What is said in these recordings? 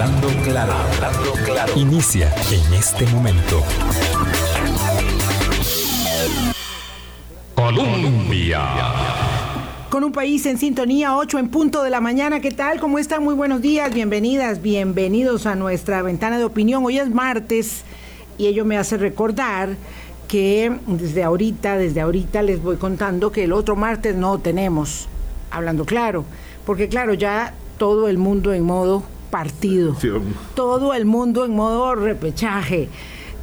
Hablando claro, hablando claro. Inicia en este momento. Colombia. Con un país en sintonía, 8 en punto de la mañana. ¿Qué tal? ¿Cómo están? Muy buenos días, bienvenidas, bienvenidos a nuestra ventana de opinión. Hoy es martes y ello me hace recordar que desde ahorita, desde ahorita les voy contando que el otro martes no tenemos, hablando claro, porque claro, ya todo el mundo en modo partido, todo el mundo en modo repechaje,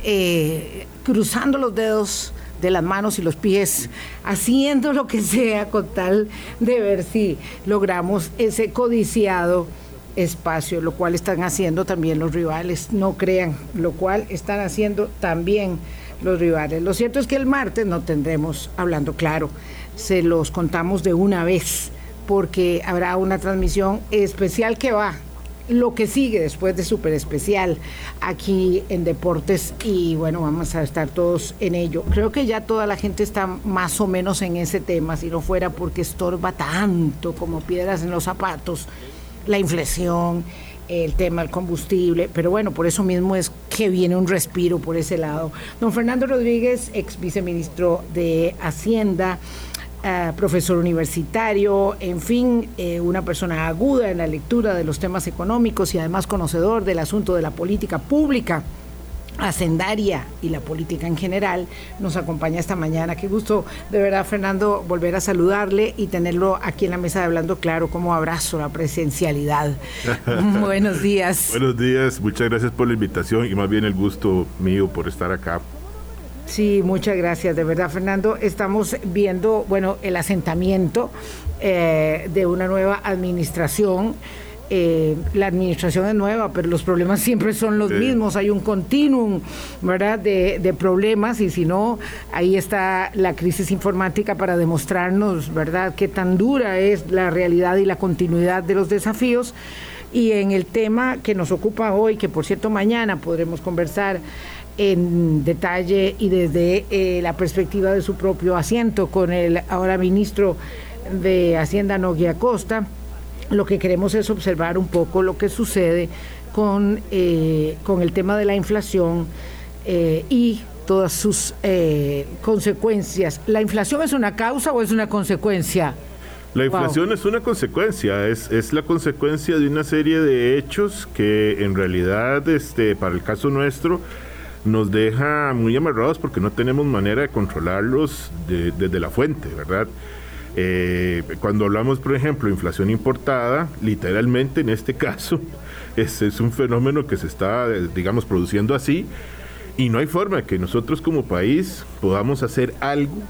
eh, cruzando los dedos de las manos y los pies, haciendo lo que sea con tal de ver si logramos ese codiciado espacio, lo cual están haciendo también los rivales, no crean, lo cual están haciendo también los rivales. Lo cierto es que el martes no tendremos hablando claro, se los contamos de una vez, porque habrá una transmisión especial que va lo que sigue después de Super Especial aquí en Deportes y bueno, vamos a estar todos en ello. Creo que ya toda la gente está más o menos en ese tema, si no fuera porque estorba tanto como piedras en los zapatos, la inflación, el tema del combustible, pero bueno, por eso mismo es que viene un respiro por ese lado. Don Fernando Rodríguez, ex viceministro de Hacienda, eh, profesor universitario, en fin, eh, una persona aguda en la lectura de los temas económicos y además conocedor del asunto de la política pública hacendaria y la política en general, nos acompaña esta mañana. Qué gusto, de verdad, Fernando, volver a saludarle y tenerlo aquí en la mesa de Hablando Claro como abrazo la presencialidad. Buenos días. Buenos días, muchas gracias por la invitación y más bien el gusto mío por estar acá. Sí, muchas gracias, de verdad, Fernando. Estamos viendo, bueno, el asentamiento eh, de una nueva administración eh, la administración es nueva, pero los problemas siempre son los mismos. Hay un continuum, ¿verdad?, de, problemas y si no, ahí está la crisis informática para demostrarnos, ¿verdad?, qué tan dura es la realidad y la continuidad de los desafíos. Y en el tema que nos ocupa hoy, que por cierto mañana podremos conversar en detalle y desde eh, la perspectiva de su propio asiento con el ahora ministro de Hacienda, Nogui Acosta, lo que queremos es observar un poco lo que sucede con, eh, con el tema de la inflación eh, y todas sus consecuencias. ¿La inflación es una causa o es una consecuencia? La inflación es una consecuencia, es, es, la consecuencia de una serie de hechos que en realidad, este, para el caso nuestro, nos deja muy amarrados porque no tenemos manera de controlarlos desde la fuente, ¿verdad? Eh, cuando hablamos, por ejemplo, de inflación importada, literalmente en este caso es, es un fenómeno que se está, digamos, produciendo así y no hay forma de que nosotros como país podamos hacer algo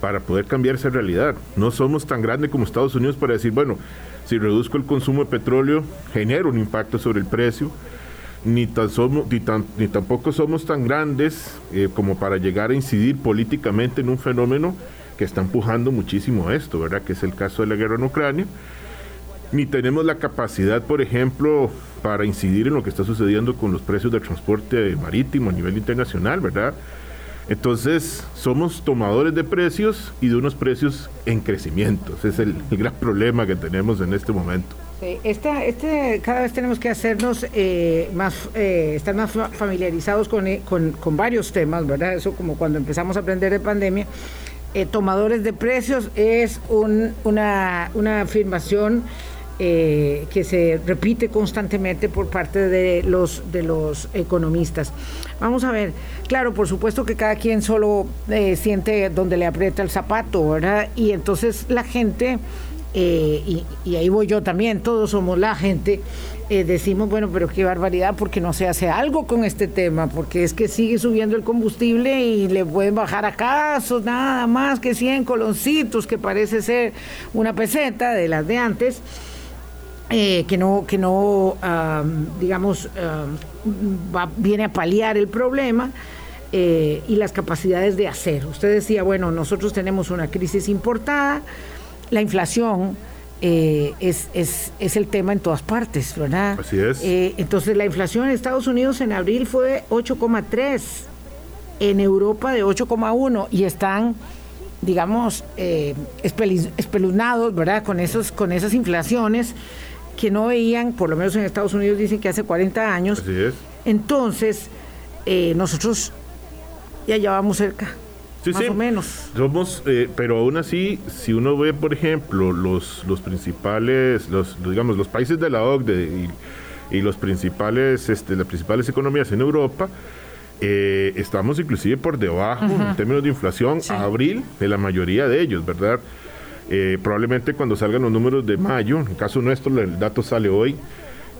para poder cambiar esa realidad. No somos tan grandes como Estados Unidos para decir, bueno, si reduzco el consumo de petróleo, genero un impacto sobre el precio, ni, tan somos, ni, tan, ni tampoco somos tan grandes eh, como para llegar a incidir políticamente en un fenómeno que está empujando muchísimo esto, ¿verdad? Que es el caso de la guerra en Ucrania. Ni tenemos la capacidad, por ejemplo, para incidir en lo que está sucediendo con los precios del transporte marítimo a nivel internacional, ¿verdad? Entonces, somos tomadores de precios y de unos precios en crecimiento. Ese es el, gran problema que tenemos en este momento. Este, cada vez tenemos que hacernos eh, más, eh, estar más familiarizados con, eh, con, con, varios temas, ¿verdad? Eso como cuando empezamos a aprender de pandemia, eh, tomadores de precios es una, afirmación eh, que se repite constantemente por parte de los, de los economistas. Vamos a ver, claro, por supuesto que cada quien solo siente donde le aprieta el zapato, ¿verdad? Y entonces la gente, y, y ahí voy yo también, todos somos la gente, eh, decimos, bueno, pero qué barbaridad, porque no se hace algo con este tema, porque es que sigue subiendo el combustible y le pueden bajar acaso nada más que 100 coloncitos, que parece ser una peseta de las de antes. Eh, que no, que no digamos, viene a paliar el problema eh, y las capacidades de hacer. Usted decía, bueno, nosotros tenemos una crisis importada, la inflación eh, es, es, es, el tema en todas partes, ¿verdad? Así es. Eh, entonces la inflación en Estados Unidos en abril fue 8,3, en Europa de 8,1 y están, digamos, eh, espeluznados, ¿verdad? Con, esos, con esas inflaciones que no veían, por lo menos en Estados Unidos dicen que hace 40 años. Así es. Entonces, eh, nosotros ya llevamos cerca. Sí, más sí. o menos. Somos, eh, pero aún así, si uno ve, por ejemplo, los, los principales, los, digamos, los países de la OCDE y, y los principales, este, las principales economías en Europa, eh, estamos inclusive por debajo en términos de inflación Sí. a abril de la mayoría de ellos, ¿verdad? Eh, probablemente cuando salgan los números de mayo, en el caso nuestro el dato sale hoy,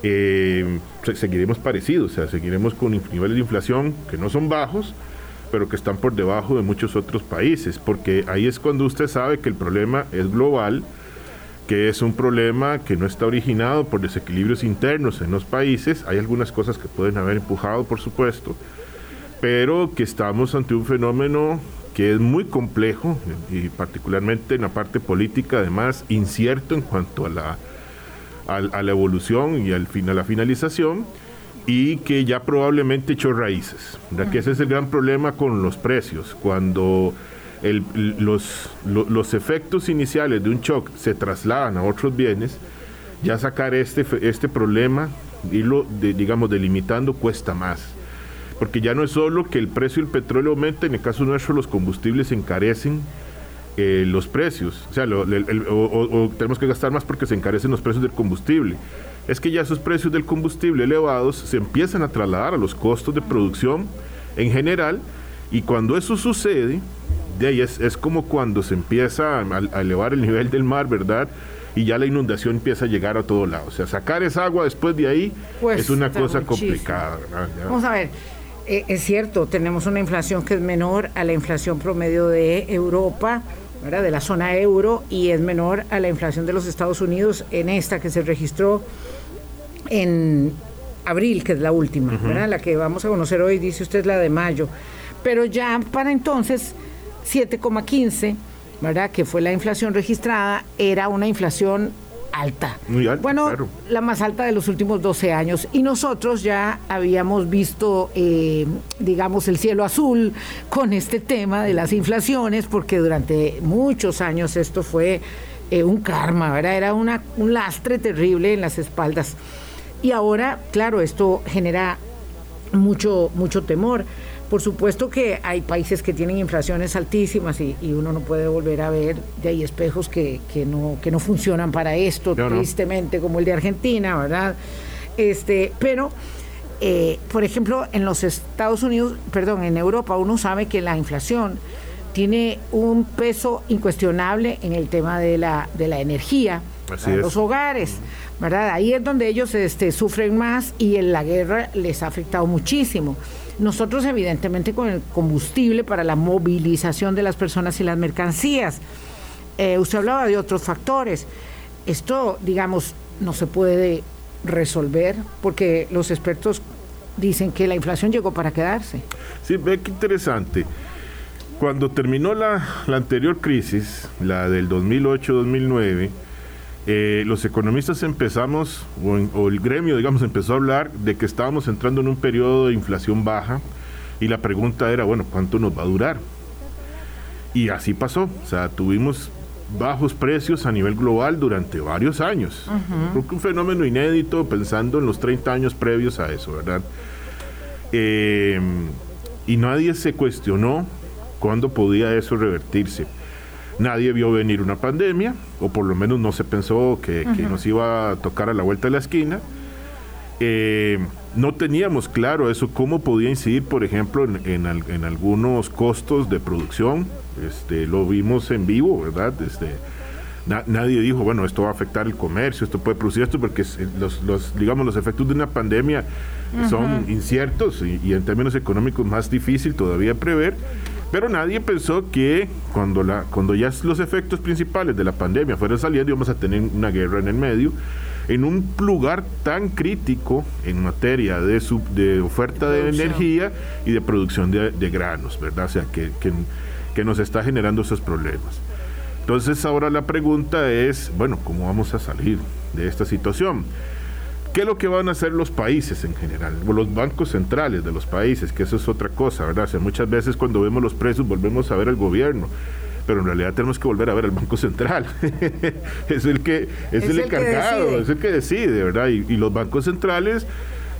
eh, se- seguiremos parecidos, o sea, seguiremos con niveles de inflación que no son bajos, pero que están por debajo de muchos otros países, porque ahí es cuando usted sabe que el problema es global, que es un problema que no está originado por desequilibrios internos en los países, hay algunas cosas que pueden haber empujado, por supuesto, pero que estamos ante un fenómeno que es muy complejo y particularmente en la parte política, además incierto en cuanto a la, al- a la evolución y al fin, a la finalización, y que ya probablemente echó raíces. ¿verdad? Que ese es el gran problema con los precios. Cuando los, lo- los efectos iniciales de un shock se trasladan a otros bienes, ya sacar este, este problema, irlo, de, digamos, delimitando, cuesta más. Porque ya no es solo que el precio del petróleo aumenta, en el caso nuestro los combustibles encarecen eh, los precios. O sea, lo- o tenemos que gastar más porque se encarecen los precios del combustible. Es que ya esos precios del combustible elevados se empiezan a trasladar a los costos de producción en general y cuando eso sucede, de ahí es, es como cuando se empieza a, a elevar el nivel del mar, ¿verdad? Y ya la inundación empieza a llegar a todos lados. O sea, sacar esa agua después de ahí es una cosa muchísimo. complicada. Vamos a ver, eh, es cierto, tenemos una inflación que es menor a la inflación promedio de Europa, ¿verdad? de la zona euro, y es menor a la inflación de los Estados Unidos en esta que se registró en abril, que es la última, ¿verdad? la que vamos a conocer hoy, dice usted la de mayo. Pero ya para entonces, 7,15, ¿verdad? que fue la inflación registrada, era una inflación alta. Muy alta, Bueno, claro. la más alta de los últimos 12 años. Y nosotros ya habíamos visto, eh, digamos, el cielo azul con este tema de las inflaciones, porque durante muchos años esto fue eh, un karma, ¿verdad? Era una, un lastre terrible en las espaldas. Y ahora, claro, esto genera mucho, mucho temor. Por supuesto que hay países que tienen inflaciones altísimas y, y uno no puede volver a ver de ahí espejos que, que no, que no funcionan para esto, no. tristemente, como el de Argentina, ¿verdad? Este, pero, eh, por ejemplo, en los Estados Unidos, perdón, en Europa, uno sabe que la inflación tiene un peso incuestionable en el tema de la, de la energía Así es. los hogares, ¿verdad? Ahí es donde ellos este, sufren más y en la guerra les ha afectado muchísimo. Nosotros, evidentemente, con el combustible para la movilización de las personas y las mercancías. Eh, usted hablaba de otros factores. Esto, digamos, no se puede resolver porque los expertos dicen que la inflación llegó para quedarse. Sí, ve qué interesante. Cuando terminó la, la anterior crisis, la del 2008-2009, eh, los economistas empezamos, o, en- o el gremio, digamos, empezó a hablar de que estábamos entrando en un periodo de inflación baja y la pregunta era, bueno, ¿cuánto nos va a durar? Y así pasó, o sea, tuvimos bajos precios a nivel global durante varios años. Creo que un fenómeno inédito pensando en los 30 años previos a eso, ¿verdad? Eh, y nadie se cuestionó cuándo podía eso revertirse. Nadie vio venir una pandemia, o por lo menos no se pensó que, que nos iba a tocar a la vuelta de la esquina. Eh, no teníamos claro eso, cómo podía incidir, por ejemplo, en, en al- en algunos costos de producción. Este, lo vimos en vivo, ¿verdad? Este, na- nadie dijo, bueno, esto va a afectar el comercio, esto puede producir esto, porque es- los, los, digamos, los efectos de una pandemia son inciertos y, y en términos económicos más difícil todavía prever. Pero nadie pensó que cuando, la, cuando ya los efectos principales de la pandemia fueran saliendo íbamos a tener una guerra en el medio, en un lugar tan crítico en materia de, sub- de oferta de, energía y de producción de, de granos, ¿verdad? O sea, que, que, que nos está generando esos problemas. Entonces ahora la pregunta es, bueno, ¿cómo vamos a salir de esta situación? ¿Qué es lo que van a hacer los países en general? O los bancos centrales de los países, que eso es otra cosa, ¿verdad? O sea, muchas veces cuando vemos los precios volvemos a ver al gobierno. pero en realidad tenemos que volver a ver al Banco Central. es el que es, el, encargado, es el que decide, ¿verdad? Y, los bancos centrales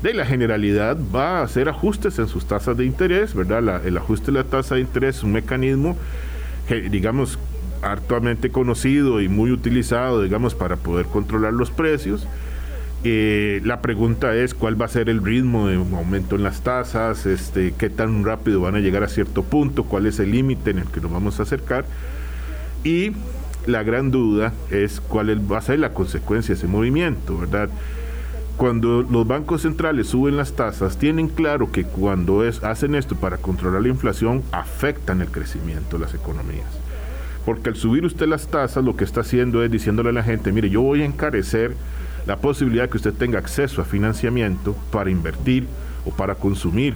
de la generalidad va a hacer ajustes en sus tasas de interés, ¿verdad? el ajuste de la tasa de interés es un mecanismo que, digamos, hartamente conocido y muy utilizado, digamos, para poder controlar los precios. Eh, la pregunta es cuál va a ser el ritmo de aumento en las tasas, este, qué tan rápido van a llegar a cierto punto, cuál es el límite en el que nos vamos a acercar. Y la gran duda es cuál va a ser la consecuencia de ese movimiento, ¿verdad? Cuando los bancos centrales suben las tasas, tienen claro que cuando hacen esto para controlar la inflación, afectan el crecimiento de las economías. Porque al subir usted las tasas, lo que está haciendo es diciéndole a la gente, mire, yo voy a encarecer la posibilidad de que usted tenga acceso a financiamiento para invertir o para consumir,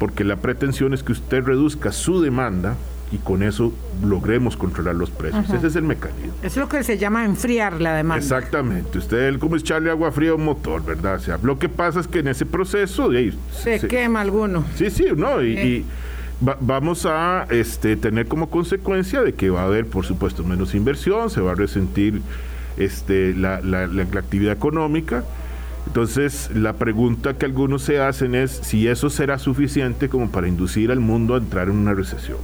porque la pretensión es que usted reduzca su demanda y con eso logremos controlar los precios. Ese es el mecanismo. Es lo que se llama enfriar la demanda. Exactamente. Usted, como echarle agua fría a un motor, ¿verdad? O sea, lo que pasa es que en ese proceso... se, quema alguno. Sí, sí, ¿no? Y, vamos a este, tener como consecuencia de que va a haber, por supuesto, menos inversión, se va a resentir este, la, actividad económica. Entonces, la pregunta que algunos se hacen es si eso será suficiente como para inducir al mundo a entrar en una recesión.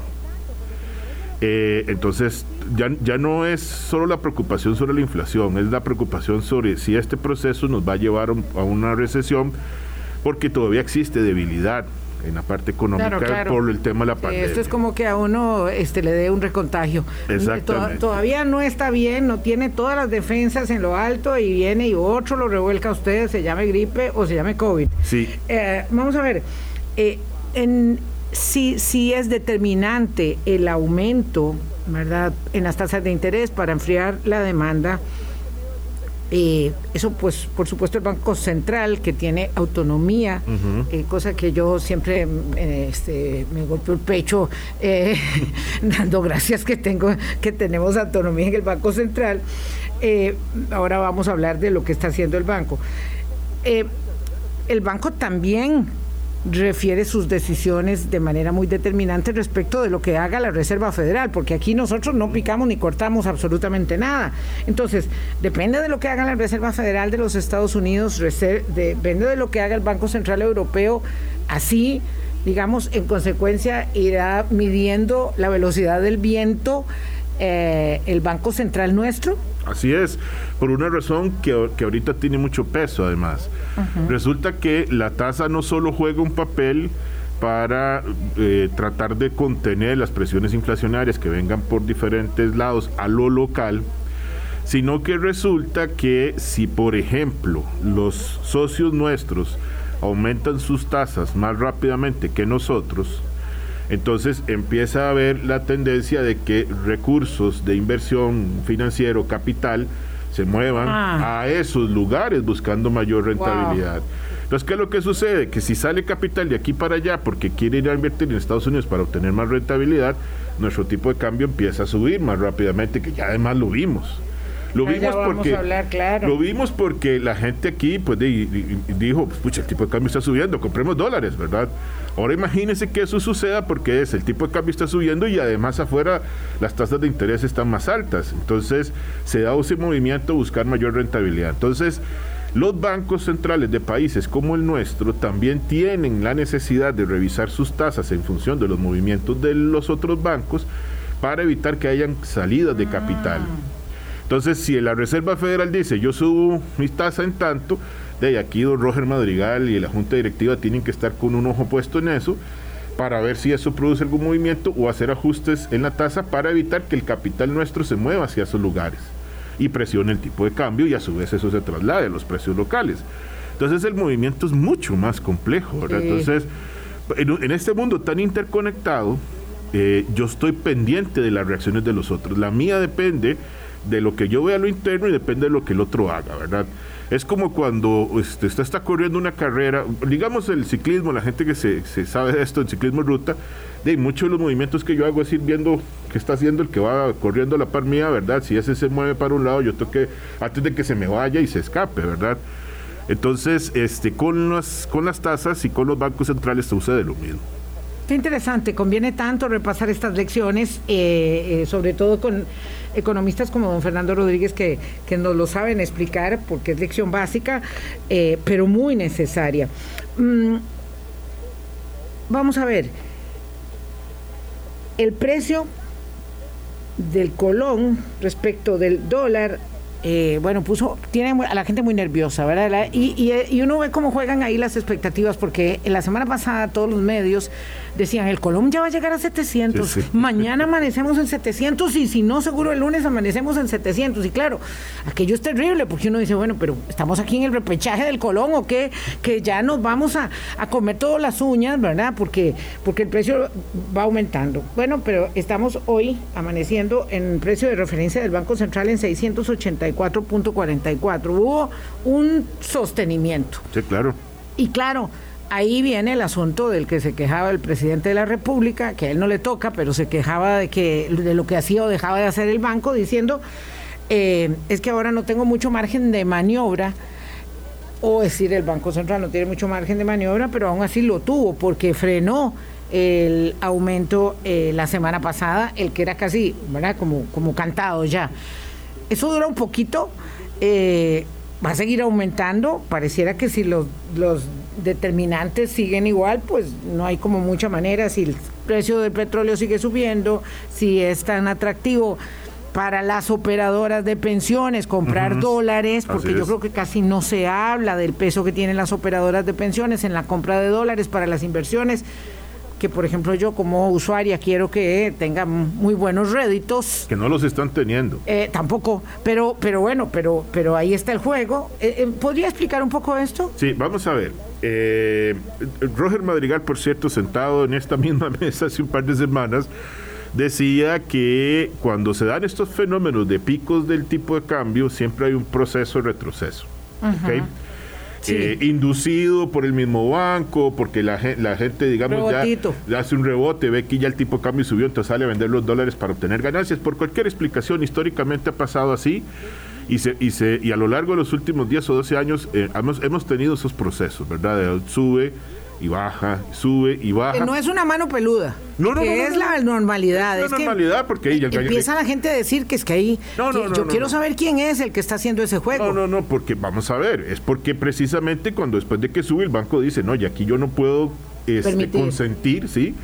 Eh, entonces, ya, ya no es solo la preocupación sobre la inflación, es la preocupación sobre si este proceso nos va a llevar a una recesión, porque todavía existe debilidad en la parte económica por el tema de la pandemia. esto es como que a uno este, le dé un recontagio. Exactamente. todavía no está bien, no tiene todas las defensas en lo alto y viene y otro lo revuelca a usted, se llame gripe o se llame COVID. Sí. Eh, vamos a ver, eh, en, si, si es determinante el aumento, ¿verdad?, en las tasas de interés para enfriar la demanda eh, eso, pues, por supuesto, el Banco Central, que tiene autonomía, eh, cosa que yo siempre eh, este, me golpeo el pecho dando gracias que, tengo, que tenemos autonomía en el Banco Central. ahora vamos a hablar de lo que está haciendo el banco. el banco también refiere sus decisiones de manera muy determinante respecto de lo que haga la Reserva Federal, porque aquí nosotros no picamos ni cortamos absolutamente nada. Entonces, depende de lo que haga la Reserva Federal de los Estados Unidos, depende de lo que haga el Banco Central Europeo, así, digamos, en consecuencia irá midiendo la velocidad del viento eh, el Banco Central nuestro. Así es, por una razón que, que ahorita tiene mucho peso además. Resulta que la tasa no solo juega un papel para eh, tratar de contener las presiones inflacionarias que vengan por diferentes lados a lo local, sino que resulta que si, por ejemplo, los socios nuestros aumentan sus tasas más rápidamente que nosotros, entonces empieza a haber la tendencia de que recursos de inversión financiero, capital, se muevan ah. a esos lugares buscando mayor rentabilidad. Entonces, ¿qué es lo que sucede? Que si sale capital de aquí para allá porque quiere ir a invertir en Estados Unidos para obtener más rentabilidad, nuestro tipo de cambio empieza a subir más rápidamente, que ya además lo vimos. Lo vimos porque lo vimos porque la gente aquí pues dijo, pues, pucha, el tipo de cambio está subiendo, compremos dólares, ¿verdad? Ahora imagínense que eso suceda porque es el tipo de cambio está subiendo y además afuera las tasas de interés están más altas. Entonces, se da ese movimiento a buscar mayor rentabilidad. Entonces, los bancos centrales de países como el nuestro también tienen la necesidad de revisar sus tasas en función de los movimientos de los otros bancos para evitar que hayan salidas de capital. Ah. Entonces, si la Reserva Federal dice, yo subo mi tasa en tanto, de aquí don Roger Madrigal y la Junta Directiva tienen que estar con un ojo puesto en eso para ver si eso produce algún movimiento o hacer ajustes en la tasa para evitar que el capital nuestro se mueva hacia esos lugares y presione el tipo de cambio y a su vez eso se traslade a los precios locales. Entonces el movimiento es mucho más complejo, Entonces, en, este mundo tan interconectado, eh, yo estoy pendiente de las reacciones de los otros. La mía depende de lo que yo vea a lo interno y depende de lo que el otro haga, ¿verdad? Es como cuando usted está corriendo una carrera, digamos el ciclismo, la gente que se, sabe de esto, el ciclismo ruta, de muchos de los movimientos que yo hago es ir viendo qué está haciendo el que va corriendo a la par mía, ¿verdad? Si ese se mueve para un lado, yo tengo que, antes de que se me vaya y se escape, ¿verdad? Entonces, este, con las, con las tasas y con los bancos centrales se sucede lo mismo. Qué interesante, conviene tanto repasar estas lecciones, eh, eh, sobre todo con economistas como don Fernando Rodríguez que, nos lo saben explicar porque es lección básica, eh, pero muy necesaria. Mm, vamos a ver, el precio del colón respecto del dólar bueno, puso, tiene a la gente muy nerviosa, ¿verdad? Y, y, uno ve cómo juegan ahí las expectativas, porque la semana pasada todos los medios decían, el Colón ya va a llegar a 700, mañana amanecemos en 700 y si no, seguro el lunes amanecemos en 700. Y claro, aquello es terrible, porque uno dice, bueno, pero estamos aquí en el repechaje del Colón o qué, que ya nos vamos a, a comer todas las uñas, ¿verdad? Porque, porque el precio va aumentando. Bueno, pero estamos hoy amaneciendo en precio de referencia del Banco Central en 680 4.44. Hubo un sostenimiento. Sí, claro. Y claro, ahí viene el asunto del que se quejaba el presidente de la República, que a él no le toca, pero se quejaba de que de lo que hacía o dejaba de hacer el banco, diciendo eh, es que ahora no tengo mucho margen de maniobra. O decir, el Banco Central no tiene mucho margen de maniobra, pero aún así lo tuvo, porque frenó el aumento eh, la semana pasada, el que era casi, ¿verdad? Como, como cantado ya. Eso dura un poquito, eh, va a seguir aumentando. Pareciera que si los, los determinantes siguen igual, pues no hay como mucha manera. Si el precio del petróleo sigue subiendo, si es tan atractivo para las operadoras de pensiones comprar dólares, porque yo creo que casi no se habla del peso que tienen las operadoras de pensiones en la compra de dólares para las inversiones que por ejemplo yo como usuaria quiero que tenga muy buenos réditos. Que no los están teniendo. Eh, tampoco, pero, pero bueno, pero, pero ahí está el juego. Eh, eh, ¿Podría explicar un poco esto? Sí, vamos a ver. Roger Madrigal, por cierto, sentado en esta misma mesa hace un par de semanas, decía que cuando se dan estos fenómenos de picos del tipo de cambio, siempre hay un proceso de Eh, inducido por el mismo banco, porque la, la gente, digamos, ya hace un rebote, ve que ya el tipo de cambio subió, entonces sale a vender los dólares para obtener ganancias. Por cualquier explicación, históricamente ha pasado así. Y, se, y, se, y a lo largo de los últimos 10 o 12 años eh, hemos, hemos tenido esos procesos, ¿verdad? sube, y baja, sube y baja. Que no es una mano peluda. No, no, que es la normalidad. Es la normalidad porque ahí empieza la gente a decir que es que ahí yo quiero saber quién es el que está haciendo ese juego. No, no, no, porque vamos a ver, es porque precisamente cuando después de que sube el banco dice, "No, y aquí yo no puedo este, consentir, ¿sí?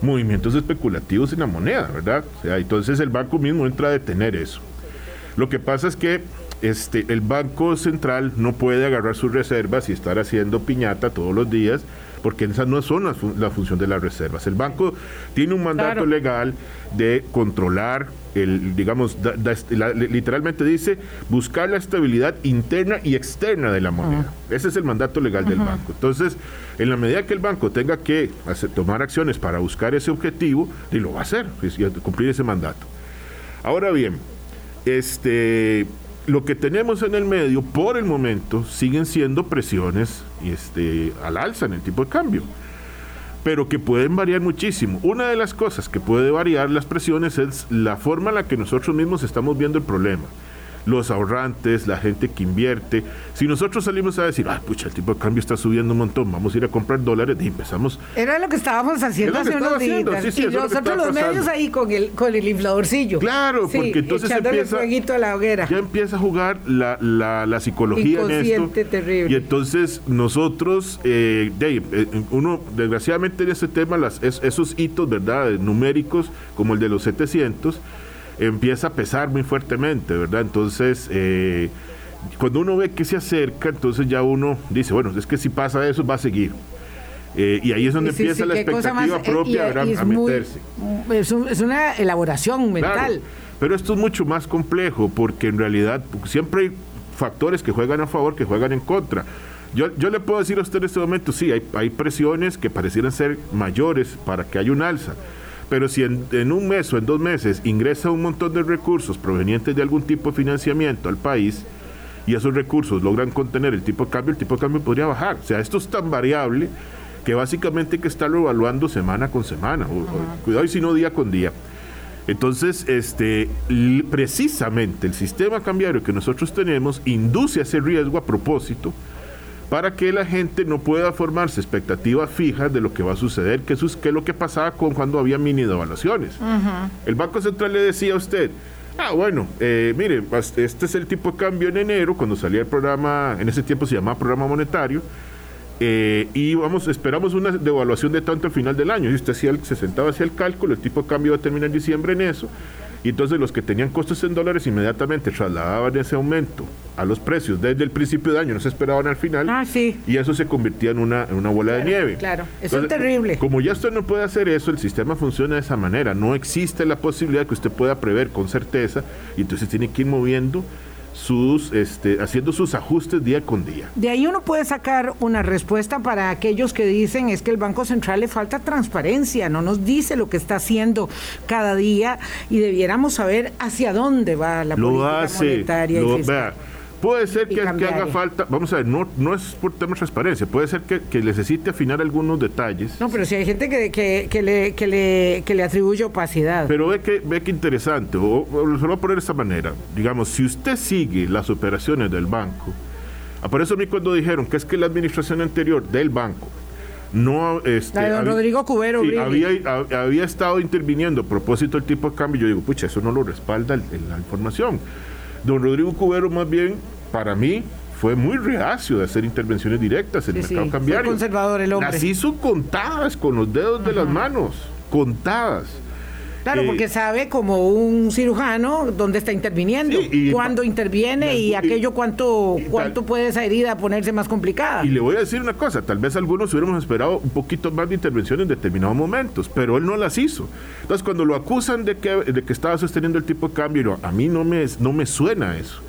movimientos especulativos en la moneda, ¿verdad? O sea, entonces el banco mismo entra a detener eso. Lo que pasa es que este, el Banco Central no puede agarrar sus reservas y estar haciendo piñata todos los días, porque esas no son la, función de las reservas. El banco tiene un mandato legal de controlar, el, digamos, literalmente dice, buscar la estabilidad interna y externa de la moneda. Ese es el mandato legal del banco. Entonces, en la medida que el banco tenga que tomar acciones para buscar ese objetivo, y lo va a hacer, pues, cumplir ese mandato. Ahora bien, este lo que tenemos en el medio, por el momento, siguen siendo presiones este, al alza en el tipo de cambio, pero que pueden variar muchísimo. Una de las cosas que puede variar las presiones es la forma en la que nosotros mismos estamos viendo el problema los ahorrantes, la gente que invierte. Si nosotros salimos a decir, ay, pucha, el tipo de cambio está subiendo un montón, vamos a ir a comprar dólares y empezamos. Era lo que estábamos haciendo hace unos días. y nosotros los medios ahí con el, con el infladorcillo. Claro, porque entonces empieza, a la hoguera. ya empieza a jugar la, la, la psicología en esto. terrible. Y entonces nosotros, eh, eh, uno, desgraciadamente en este tema, las, esos hitos, ¿verdad?, numéricos, como el de los 700, empieza a pesar muy fuertemente, ¿verdad? Entonces, eh, cuando uno ve que se acerca, entonces ya uno dice, bueno, es que si pasa eso, va a seguir. Eh, y ahí es donde empieza la expectativa eh, propia a meterse. es, una elaboración mental. pero esto es mucho más complejo porque en realidad siempre hay factores que juegan a favor, que juegan en contra. Yo, yo le puedo decir a usted en este momento, sí, hay, hay presiones que parecieran ser mayores para que haya un alza pero si en, un mes o en dos meses ingresa un montón de recursos provenientes de algún tipo de financiamiento al país y esos recursos logran contener el tipo de cambio, el tipo de cambio podría bajar. O sea, esto es tan variable que básicamente hay que estarlo evaluando semana con semana, cuidado y si no día con día. Entonces, este, precisamente el sistema cambiario que nosotros tenemos induce a ese riesgo a propósito para que la gente no pueda formarse expectativas fijas de lo que va a suceder, que, es lo que pasaba con cuando había mini devaluaciones. El Banco Central le decía a usted, Ah, bueno, eh, mire, este es el tipo de cambio en enero, cuando salía el programa, en ese tiempo se llamaba programa monetario, eh, y vamos, esperamos una devaluación de tanto al final del año. Y usted se sentaba hacia el cálculo, el tipo de cambio va a terminar en diciembre en eso, y entonces los que tenían costos en dólares inmediatamente trasladaban ese aumento a los precios desde el principio de año, no se esperaban al final. Ah, sí. Y eso se convertía en una, en una bola de nieve. Claro, eso es terrible. Como ya usted no puede hacer eso, el sistema funciona de esa manera. No existe la posibilidad que usted pueda prever con certeza y entonces tiene que ir moviendo sus, este, haciendo sus ajustes día con día. De ahí uno puede sacar una respuesta para aquellos que dicen es que el Banco Central le falta transparencia, no nos dice lo que está haciendo cada día y debiéramos saber hacia dónde va la política monetaria y fiscal. Puede ser que, haga falta, vamos a ver, no, no es por tema de transparencia, puede ser que, necesite afinar algunos detalles. No, pero si hay gente que, que, le, que, le, que le atribuye opacidad. Pero ve que, ve que interesante, o, se lo voy a poner de esta manera, digamos, si usted sigue las operaciones del banco, por eso a mí cuando dijeron que es que la administración anterior del banco no este, la de don Rodrigo Cubero había, había, estado interviniendo a propósito del tipo de cambio, yo digo, pucha, eso no lo respalda la información. Don Rodrigo Cubero más bien, para mí, fue muy reacio de hacer intervenciones directas en el mercado cambiario. Fue conservador el hombre. Las hizo contadas con los dedos de las manos, contadas. Claro, porque sabe como un cirujano dónde está interviniendo, cuándo interviene y, aquello cuánto, cuánto puede esa herida ponerse más complicada. Y le voy a decir una cosa, tal vez algunos hubiéramos esperado un poquito más de intervención en determinados momentos, pero él no las hizo. Entonces, cuando lo acusan de que, de que estaba sosteniendo el tipo de cambio, a mí no me, no me suena eso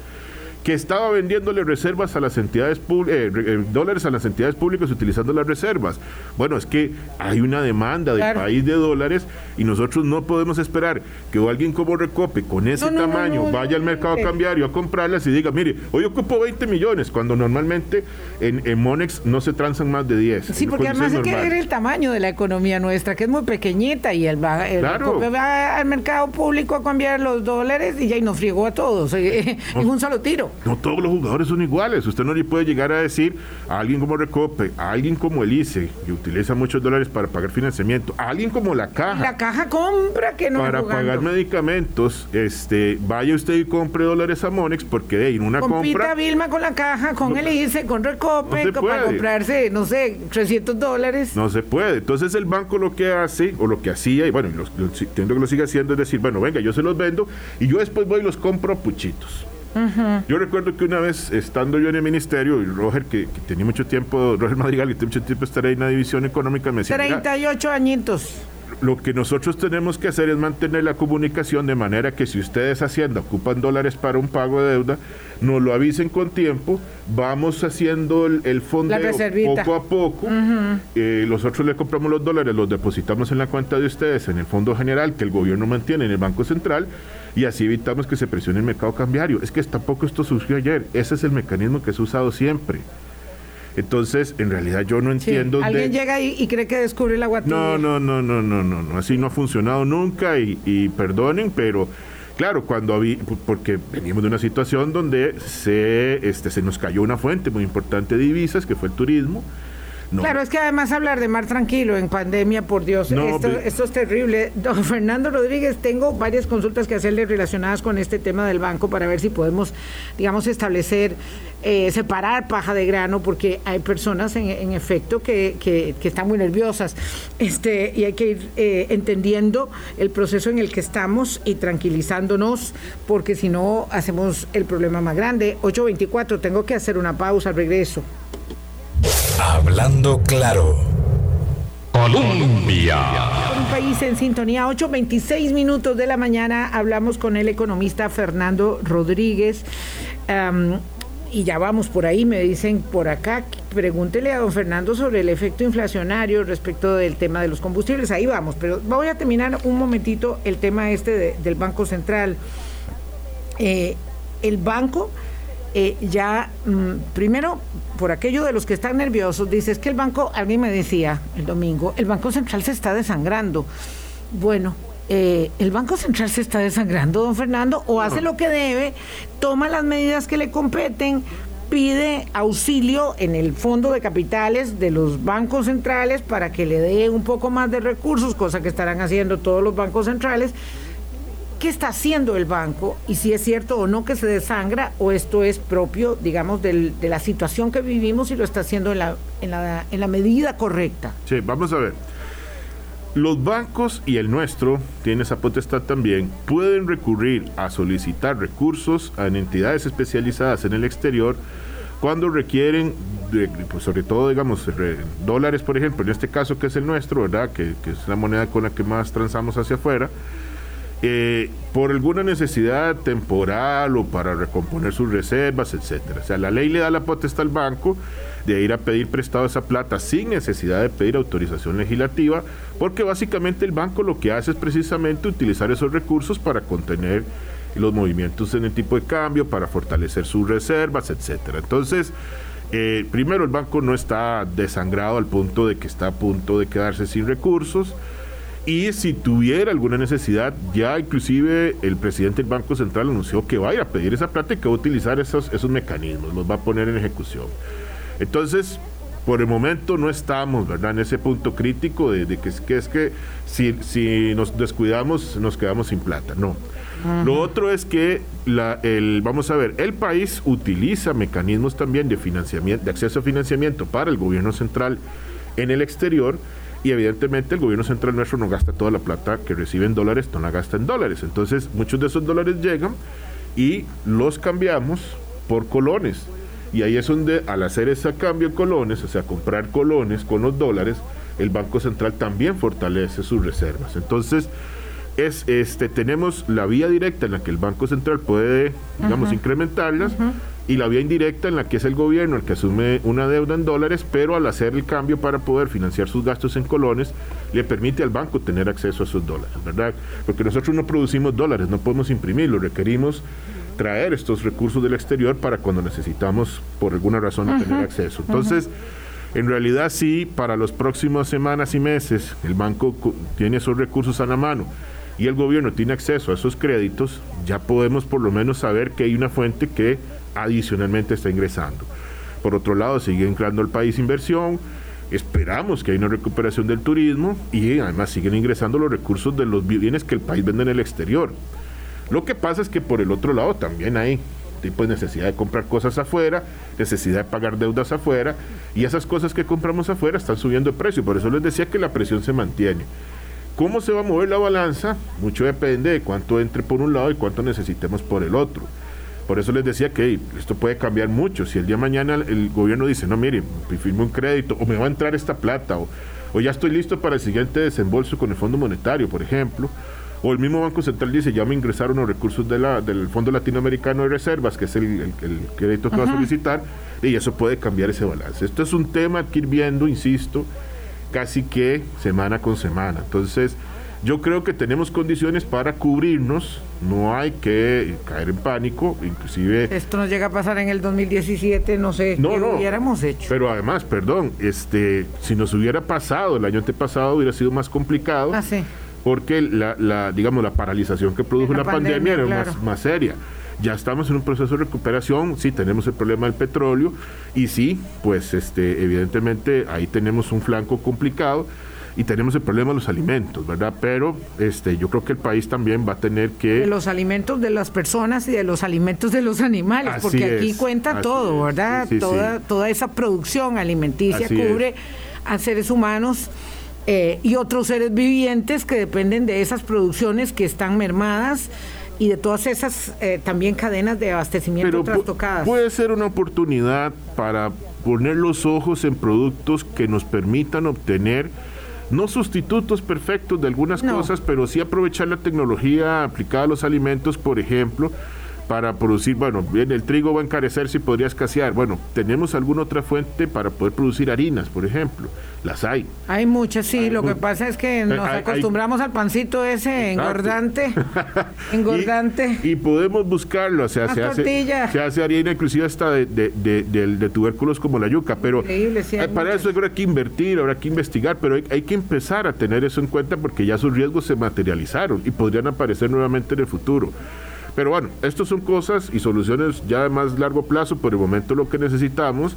que estaba vendiéndole reservas a las entidades eh, eh, dólares a las entidades públicas utilizando las reservas. Bueno, es que hay una demanda del país de dólares y nosotros no podemos esperar que alguien como Recope con ese tamaño vaya al mercado cambiario a comprarlas y diga, mire, hoy ocupo 20 millones, cuando normalmente en, Monex no se transan más de 10. Sí, porque además hay que ver el tamaño de la economía nuestra, que es muy pequeñita y el, el Recope va al mercado público a cambiar los dólares y ya y nos friegó a todos en un solo tiro. No todos los jugadores son iguales. Usted no le puede llegar a decir a alguien como Recope, a alguien como Elise, que utiliza muchos dólares para pagar financiamiento, a alguien como la caja. La caja compra que no Para pagar medicamentos, este, vaya usted y compre dólares a Monex, porque de en una Compita compra. Vilma con la caja, con Elise, con Recope, para comprarse, no sé, 300 dólares. No se puede. Entonces el banco lo que hace, o lo que hacía, y bueno, entiendo que lo sigue haciendo, es decir, bueno, venga, yo se los vendo y yo después voy y los compro Yo recuerdo que una vez, estando yo en el ministerio, y Roger, que, tenía mucho tiempo, Roger Madrigal, que tenía mucho tiempo estar ahí en la división económica, me decía... 38 añitos. Lo que nosotros tenemos que hacer es mantener la comunicación de manera que si ustedes Hacienda ocupan dólares para un pago de deuda, nos lo avisen con tiempo, vamos haciendo el, fondo poco a poco, eh, nosotros le compramos los dólares, los depositamos en la cuenta de ustedes, en el fondo general que el gobierno mantiene en el Banco Central, y así evitamos que se presione el mercado cambiario. Es que tampoco esto surgió ayer, ese es el mecanismo que se ha usado siempre. Entonces, en realidad yo no entiendo. Alguien llega y, cree que descubre el agua No, no, no, no, no, no, no. Así no ha funcionado nunca y, perdonen, pero claro, cuando había, porque venimos de una situación donde se, este, se nos cayó una fuente muy importante de divisas, que fue el turismo Claro, es que además hablar de mar tranquilo en pandemia, por Dios, esto, es terrible. Don Fernando Rodríguez, tengo varias consultas que hacerle relacionadas con este tema del banco para ver si podemos, digamos, establecer, eh, separar paja de grano, porque hay personas en, efecto que, que, están muy nerviosas este, y hay que ir eh, entendiendo el proceso en el que estamos y tranquilizándonos, porque si no hacemos el problema más grande. 824, tengo que hacer una pausa al regreso. Hablando claro. Colombia. Un país en sintonía, 8.26 minutos de la mañana, hablamos con el economista Fernando Rodríguez. y ya vamos por ahí, me dicen por acá, pregúntele a don Fernando sobre el efecto inflacionario respecto del tema de los combustibles. Ahí vamos, pero voy a terminar un momentito el tema este del Banco Central. Eh, el banco eh, ya, mm, primero, por aquello de los que están nerviosos, dice, es que el banco, alguien me decía el domingo, el Banco Central se está desangrando. Bueno, eh, el Banco Central se está desangrando, don Fernando, o hace lo que debe, toma las medidas que le competen, pide auxilio en el fondo de capitales de los bancos centrales para que le dé un poco más de recursos, cosa que estarán haciendo todos los bancos centrales. ¿Qué está haciendo el banco? Y si es cierto o no que se desangra, o esto es propio, digamos, de la situación que vivimos y lo está haciendo en la, medida correcta. Sí, vamos a ver. Los bancos y el nuestro, tiene esa potestad también, pueden recurrir a solicitar recursos a entidades especializadas en el exterior cuando requieren, pues sobre todo, digamos, dólares, por ejemplo, en este caso que es el nuestro, ¿verdad? Que, que es la moneda con la que más transamos hacia afuera eh, por alguna necesidad temporal o para recomponer sus reservas, etcétera. O sea, la ley le da la potestad al banco de ir a pedir prestado esa plata sin necesidad de pedir autorización legislativa, porque básicamente el banco lo que hace es precisamente utilizar esos recursos para contener los movimientos en el tipo de cambio, para fortalecer sus reservas, etcétera. Entonces, eh, primero el banco no está desangrado al punto de que está a punto de quedarse sin recursos. Y si tuviera alguna necesidad, ya inclusive el presidente del Banco Central anunció que va a ir a pedir esa plata y que va a utilizar esos, esos mecanismos, los va a poner en ejecución. Entonces, por el momento no estamos, ¿verdad? En ese punto crítico de, que, que, es que si, si, nos descuidamos nos quedamos sin plata. No. Lo otro es que la, el, vamos a ver, el país utiliza mecanismos también de financiamiento, de acceso a financiamiento para el gobierno central en el exterior y evidentemente el gobierno central nuestro no gasta toda la plata que recibe en dólares, no la gasta en dólares. Entonces muchos de esos dólares llegan y los cambiamos por colones. Y ahí es donde al hacer ese cambio de colones, o sea, comprar colones con los dólares, el Banco Central también fortalece sus reservas. Entonces, es este tenemos la vía directa en la que el Banco Central puede, digamos, incrementarlas y la vía indirecta en la que es el gobierno el que asume una deuda en dólares, pero al hacer el cambio para poder financiar sus gastos en colones, le permite al banco tener acceso a esos dólares, ¿verdad? Porque nosotros no producimos dólares, no podemos imprimirlos, requerimos traer estos recursos del exterior para cuando necesitamos por alguna razón tener acceso. Entonces, en realidad sí, para las próximas semanas y meses el banco tiene esos recursos a la mano y el gobierno tiene acceso a esos créditos, ya podemos por lo menos saber que hay una fuente que adicionalmente está ingresando. Por otro lado, sigue entrando al país inversión, esperamos que haya una recuperación del turismo y además siguen ingresando los recursos de los bienes que el país vende en el exterior. Lo que pasa es que por el otro lado también hay tipo de necesidad de comprar cosas afuera, necesidad de pagar deudas afuera, y esas cosas que compramos afuera están subiendo de precio. Por eso les decía que la presión se mantiene. ¿Cómo se va a mover la balanza? Mucho depende de cuánto entre por un lado y cuánto necesitemos por el otro. Por eso les decía que esto puede cambiar mucho. Si el día de mañana el gobierno dice, no, mire, firme un crédito, o me va a entrar esta plata, o, o ya estoy listo para el siguiente desembolso con el Fondo Monetario, por ejemplo, o el mismo Banco Central dice, ya me ingresaron los recursos de la, del Fondo Latinoamericano de Reservas, que es el, crédito que va a solicitar, y eso puede cambiar ese balance. Esto es un tema que ir viendo, insisto, casi que semana con semana. Entonces, yo creo que tenemos condiciones para cubrirnos, no hay que caer en pánico, inclusive... Esto nos llega a pasar en el 2017, no sé no, qué hubiéramos hecho. Pero además, perdón, este, si nos hubiera pasado el año antepasado hubiera sido más complicado. Ah, sí. Porque la, la, digamos, la paralización que produjo la, pandemia, era más, más seria ya estamos en un proceso de recuperación, sí tenemos el problema del petróleo y sí, pues este evidentemente ahí tenemos un flanco complicado y tenemos el problema de los alimentos, ¿verdad? Pero este, yo creo que el país también va a tener que... De los alimentos de las personas y de los alimentos de los animales, porque aquí cuenta todo, ¿verdad? toda, toda esa producción alimenticia cubre a seres humanos. Eh, y otros seres vivientes que dependen de esas producciones que están mermadas y de todas esas eh, también cadenas de abastecimiento trastocadas. Puede ser una oportunidad para poner los ojos en productos que nos permitan obtener no sustitutos perfectos de algunas cosas, pero sí aprovechar la tecnología aplicada a los alimentos, por ejemplo, para producir, bueno, bien, el trigo va a encarecer si podría escasear. Bueno, tenemos alguna otra fuente para poder producir harinas, por ejemplo. Las hay. Hay muchas, sí. lo que pasa es que nos acostumbramos al pancito ese engordante. engordante. Y, podemos buscarlo. O sea, se hace, se hace, harina inclusive hasta de, de, tubérculos como la yuca. Pero para eso habrá que invertir, habrá que investigar, pero hay, hay que empezar a tener eso en cuenta porque ya sus riesgos se materializaron y podrían aparecer nuevamente en el futuro. Pero bueno, estas son cosas y soluciones ya de más largo plazo. Por el momento lo que necesitamos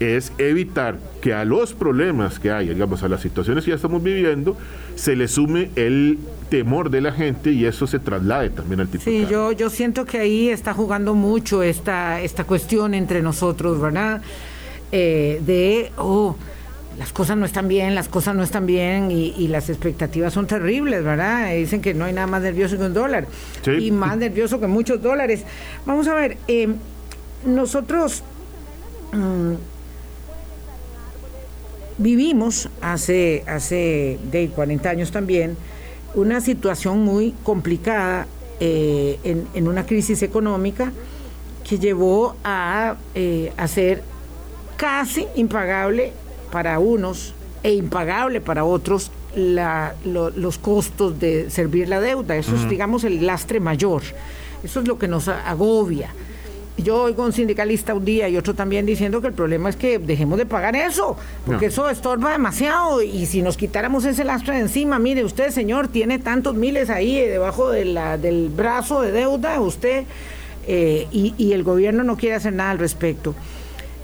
es evitar que a los problemas que hay, digamos, a las situaciones que ya estamos viviendo, se le sume el temor de la gente y eso se traslade también al tipo Sí, yo, yo siento que ahí está jugando mucho esta, esta cuestión entre nosotros, ¿verdad? Eh, de, oh, las cosas no están bien, las cosas no están bien y, las expectativas son terribles, ¿verdad? Dicen que no hay nada más nervioso que un dólar y más nervioso que muchos dólares. Vamos a ver, eh, nosotros... Mm, vivimos hace, hace de 40 años también una situación muy complicada eh, en, una crisis económica que llevó a eh, hacer casi impagable para unos e impagable para otros los costos de servir la deuda. Eso es, digamos, el lastre mayor. Eso es lo que nos agobia yo oigo un sindicalista un día y otro también diciendo que el problema es que dejemos de pagar eso, porque eso estorba demasiado y si nos quitáramos ese lastre de encima, mire, usted señor tiene tantos miles ahí debajo de la, del brazo de deuda, usted eh, y, el gobierno no quiere hacer nada al respecto.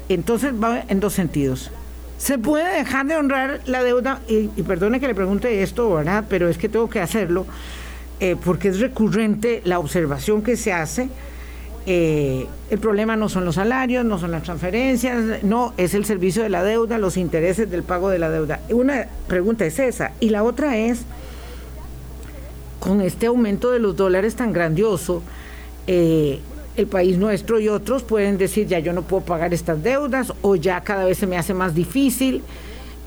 Entonces va en dos sentidos. Se puede dejar de honrar la deuda, y, perdone que le pregunte esto, ¿verdad? Pero es que tengo que hacerlo, eh, porque es recurrente la observación que se hace eh, el problema no son los salarios, no son las transferencias, no, es el servicio de la deuda, los intereses del pago de la deuda. Una pregunta es esa. Y la otra es, con este aumento de los dólares tan grandioso, eh, el país nuestro y otros pueden decir, ya yo no puedo pagar estas deudas o ya cada vez se me hace más difícil.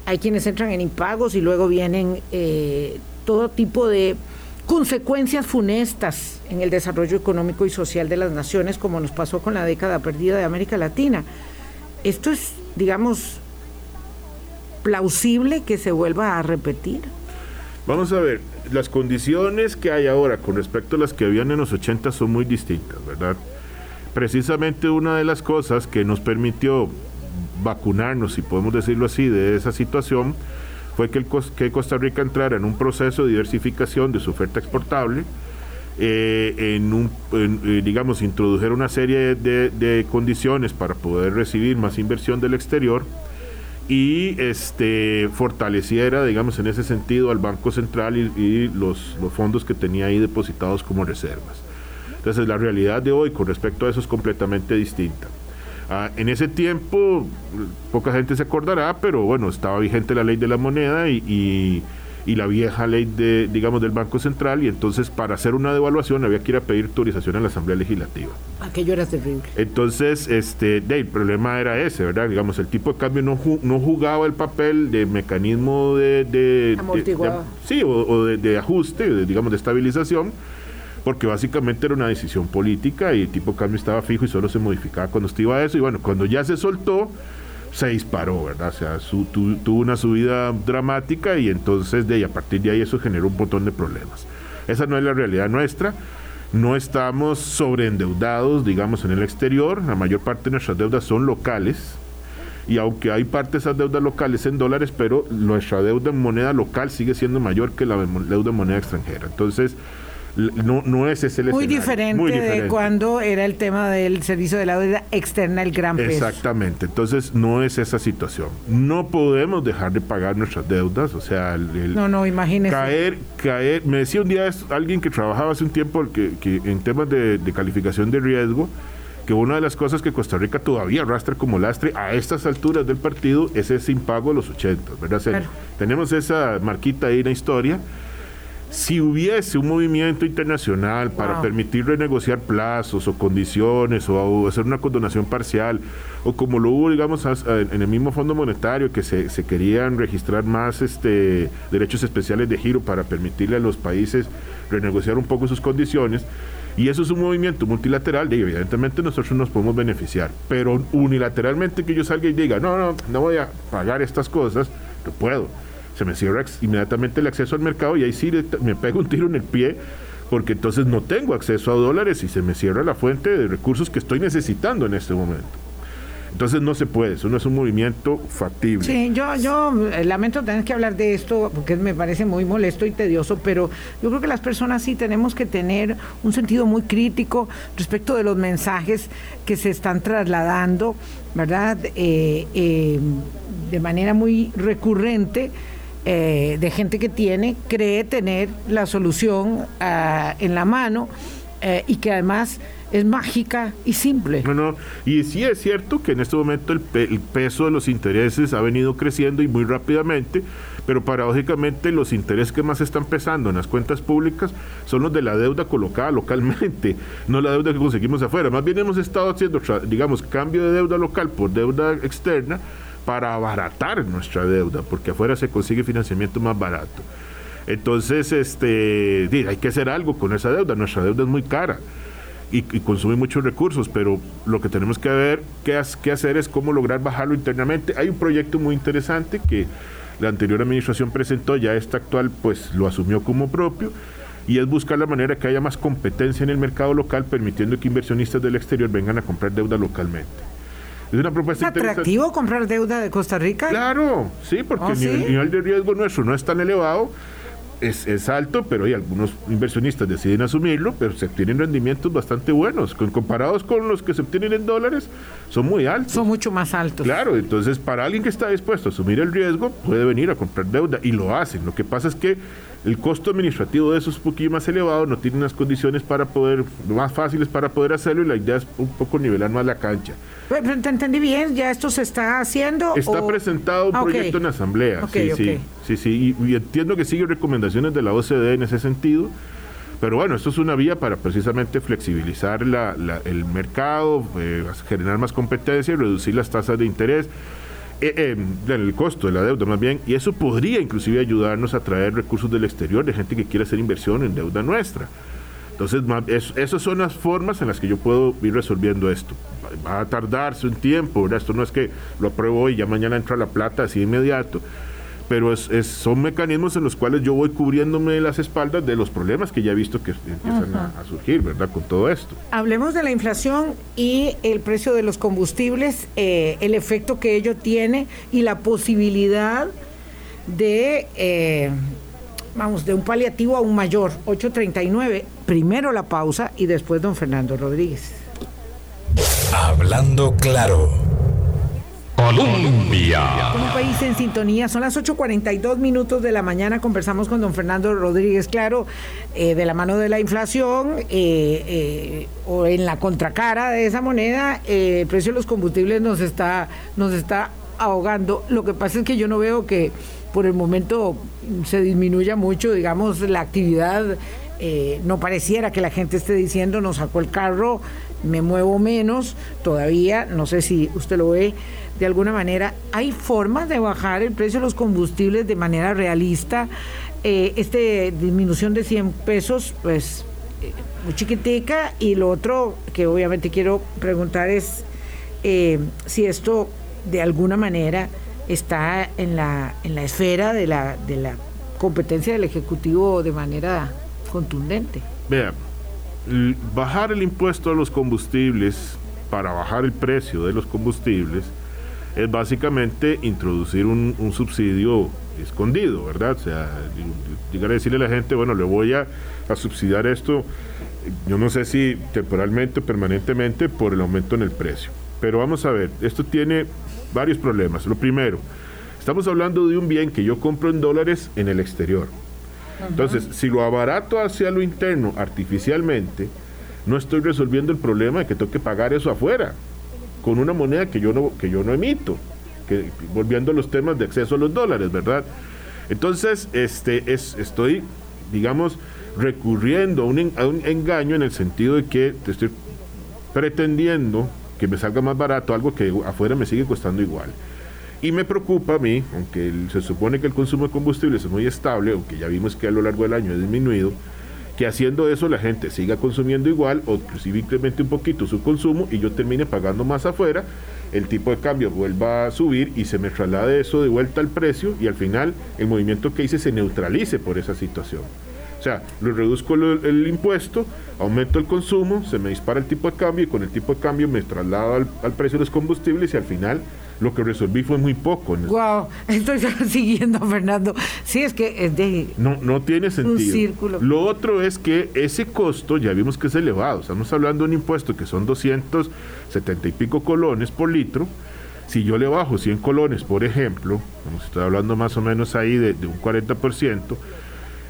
Hay quienes entran en impagos y luego vienen eh, todo tipo de consecuencias funestas en el desarrollo económico y social de las naciones, como nos pasó con la década perdida de América Latina. Esto es, digamos, plausible que se vuelva a repetir. Vamos a ver, las condiciones que hay ahora con respecto a las que habían en los 80 son muy distintas, ¿verdad? Precisamente una de las cosas que nos permitió vacunarnos, si podemos decirlo así, de esa situación, fue que, Costa Rica entrara en un proceso de diversificación de su oferta exportable, eh, en eh, digamos, introdujera una serie de, condiciones para poder recibir más inversión del exterior y este, fortaleciera, digamos, en ese sentido al Banco Central y, los fondos que tenía ahí depositados como reservas. Entonces la realidad de hoy con respecto a eso es completamente distinta. Ah, en ese tiempo, poca gente se acordará, pero bueno, estaba vigente la ley de la moneda y, la vieja ley de, digamos, del Banco Central, y entonces para hacer una devaluación había que ir a pedir autorización a la Asamblea Legislativa. Aquello era terrible. Entonces, este, el problema era ese, ¿verdad? Digamos, el tipo de cambio no, no jugaba el papel de mecanismo de... de, sí, o, de, ajuste, digamos, de estabilización porque básicamente era una decisión política y el tipo cambio estaba fijo y solo se modificaba cuando estaba eso. Y bueno, cuando ya se soltó, se disparó, ¿verdad? O sea, tuvo una subida dramática y entonces de ahí, a partir de ahí eso generó un montón de problemas. Esa no es la realidad nuestra. No estamos sobreendeudados, digamos, en el exterior. La mayor parte de nuestras deudas son locales. Y aunque hay parte de esas deudas locales en dólares, pero nuestra deuda en moneda local sigue siendo mayor que la deuda en moneda extranjera. Entonces, no, no es ese el muy diferente, muy diferente de cuando era el tema del servicio de la deuda externa, el gran peso. Exactamente, entonces no es esa situación. No podemos dejar de pagar nuestras deudas, o sea, el, no, no, imagínese. Caer, caer, me decía un día alguien que trabajaba hace un tiempo que, en temas de, calificación de riesgo, que una de las cosas que Costa Rica todavía arrastra como lastre a estas alturas del partido es ese impago de los 80, ¿verdad? Tenemos esa marquita ahí en la historia si hubiese un movimiento internacional para permitir renegociar plazos o condiciones o hacer una condonación parcial, o como lo hubo, digamos, en el mismo Fondo Monetario, que se, querían registrar más este, derechos especiales de giro para permitirle a los países renegociar un poco sus condiciones, y eso es un movimiento multilateral, y evidentemente nosotros nos podemos beneficiar, pero unilateralmente que yo salga y diga, no, no, no voy a pagar estas cosas, no puedo se me cierra inmediatamente el acceso al mercado y ahí sí me pego un tiro en el pie porque entonces no tengo acceso a dólares y se me cierra la fuente de recursos que estoy necesitando en este momento. Entonces no se puede, eso no es un movimiento factible. Sí, yo, yo eh, lamento tener que hablar de esto porque me parece muy molesto y tedioso, pero yo creo que las personas sí tenemos que tener un sentido muy crítico respecto de los mensajes que se están trasladando, ¿verdad? Eh, eh, de manera muy recurrente. De gente que tiene, cree tener la solución ah, en la mano y que además es mágica y simple. No, no, y sí es cierto que en este momento el, peso de los intereses ha venido creciendo y muy rápidamente, pero paradójicamente los intereses que más están pesando en las cuentas públicas son los de la deuda colocada localmente, no la deuda que conseguimos afuera. Más bien hemos estado haciendo, digamos, cambio de deuda local por deuda externa para abaratar nuestra deuda, porque afuera se consigue financiamiento más barato. Entonces, este, hay que hacer algo con esa deuda. Nuestra deuda es muy cara y, consume muchos recursos, pero lo que tenemos que ver qué, hacer es cómo lograr bajarlo internamente. Hay un proyecto muy interesante que la anterior administración presentó, ya esta actual pues lo asumió como propio y es buscar la manera que haya más competencia en el mercado local, permitiendo que inversionistas del exterior vengan a comprar deuda localmente. Es una propuesta ¿Es atractivo comprar deuda de Costa Rica? Claro, sí, porque ¿Oh, el nivel de riesgo nuestro no es tan elevado es, alto, pero hay algunos inversionistas deciden asumirlo, pero se obtienen rendimientos bastante buenos. Con, comparados con los que se obtienen en dólares, son muy altos. Son mucho más altos. Claro, entonces para alguien que está dispuesto a asumir el riesgo, puede venir a comprar deuda y lo hacen. Lo que pasa es que el costo administrativo de eso es un poquito más elevado, no tiene unas condiciones para poder, más fáciles para poder hacerlo y la idea es un poco nivelar más la cancha. ¿Te entendí bien? ¿Ya esto se está haciendo? Está presentado un ah, proyecto en asamblea. sí, sí, sí, sí, y, entiendo que sigue recomendaciones de la OCDE en ese sentido. Pero bueno, esto es una vía para precisamente flexibilizar el mercado, eh, generar más competencia y reducir las tasas de interés. Eh, eh, el costo de la deuda más bien, y eso podría inclusive ayudarnos a traer recursos del exterior de gente que quiera hacer inversión en deuda nuestra. Entonces, esas son las formas en las que yo puedo ir resolviendo esto. Va a tardarse un tiempo, esto no es que lo apruebo hoy y ya mañana entra la plata así inmediato, pero es, son mecanismos en los cuales yo voy cubriéndome las espaldas de los problemas que ya he visto que empiezan a, surgir, ¿verdad? Con todo esto. Hablemos de la inflación y el precio de los combustibles, eh, el efecto que ello tiene y la posibilidad de, eh, vamos, de un paliativo a un mayor, 839. Primero la pausa y después don Fernando Rodríguez. Hablando claro. Colombia. Un país en sintonía. Son las 8.42 minutos de la mañana. Conversamos con don Fernando Rodríguez, claro, eh, de la mano de la inflación eh, eh, o en la contracara de esa moneda. el precio de los combustibles nos está, nos está ahogando. Lo que pasa es que yo no veo que por el momento se disminuya mucho, digamos, la actividad. no pareciera que la gente esté diciendo, nos sacó el carro, me muevo menos, todavía, no sé si usted lo ve de alguna manera, ¿hay formas de bajar el precio de los combustibles de manera realista? Eh, este disminución de 100 pesos, pues eh, muy chiquitica, y lo otro que obviamente quiero preguntar es eh, si esto de alguna manera está en la, en la esfera de la, de la competencia del Ejecutivo de manera contundente. Vea, bajar el impuesto a los combustibles para bajar el precio de los combustibles es básicamente introducir un, subsidio escondido, ¿verdad? O sea, llegar a decirle a la gente, bueno, le voy a, subsidiar esto, yo no sé si temporalmente o permanentemente por el aumento en el precio. Pero vamos a ver, esto tiene varios problemas. Lo primero, estamos hablando de un bien que yo compro en dólares en el exterior. Entonces, si lo abarato hacia lo interno artificialmente, no estoy resolviendo el problema de que tengo que pagar eso afuera con una moneda que yo no, que yo no emito, volviendo a los temas de acceso a los dólares, ¿verdad? Entonces, este, es, estoy, digamos, recurriendo a un, a un engaño en el sentido de que te estoy pretendiendo que me salga más barato algo que afuera me sigue costando igual. Y me preocupa a mí, aunque se supone que el consumo de combustibles es muy estable, aunque ya vimos que a lo largo del año ha disminuido, que haciendo eso la gente siga consumiendo igual o inclusive incremente un poquito su consumo y yo termine pagando más afuera, el tipo de cambio vuelva a subir y se me traslade eso de vuelta al precio y al final el movimiento que hice se neutralice por esa situación. O sea, le reduzco el, el impuesto, aumento el consumo, se me dispara el tipo de cambio y con el tipo de cambio me traslado al, al precio de los combustibles y al final lo que resolví fue muy poco. Wow, estoy siguiendo, Fernando. Sí, es que es de no, no tiene sentido. Un círculo. Lo otro es que ese costo ya vimos que es elevado. Estamos hablando de un impuesto que son 270 y pico colones por litro. Si yo le bajo 100 colones, por ejemplo, estoy hablando más o menos ahí de, de un 40%,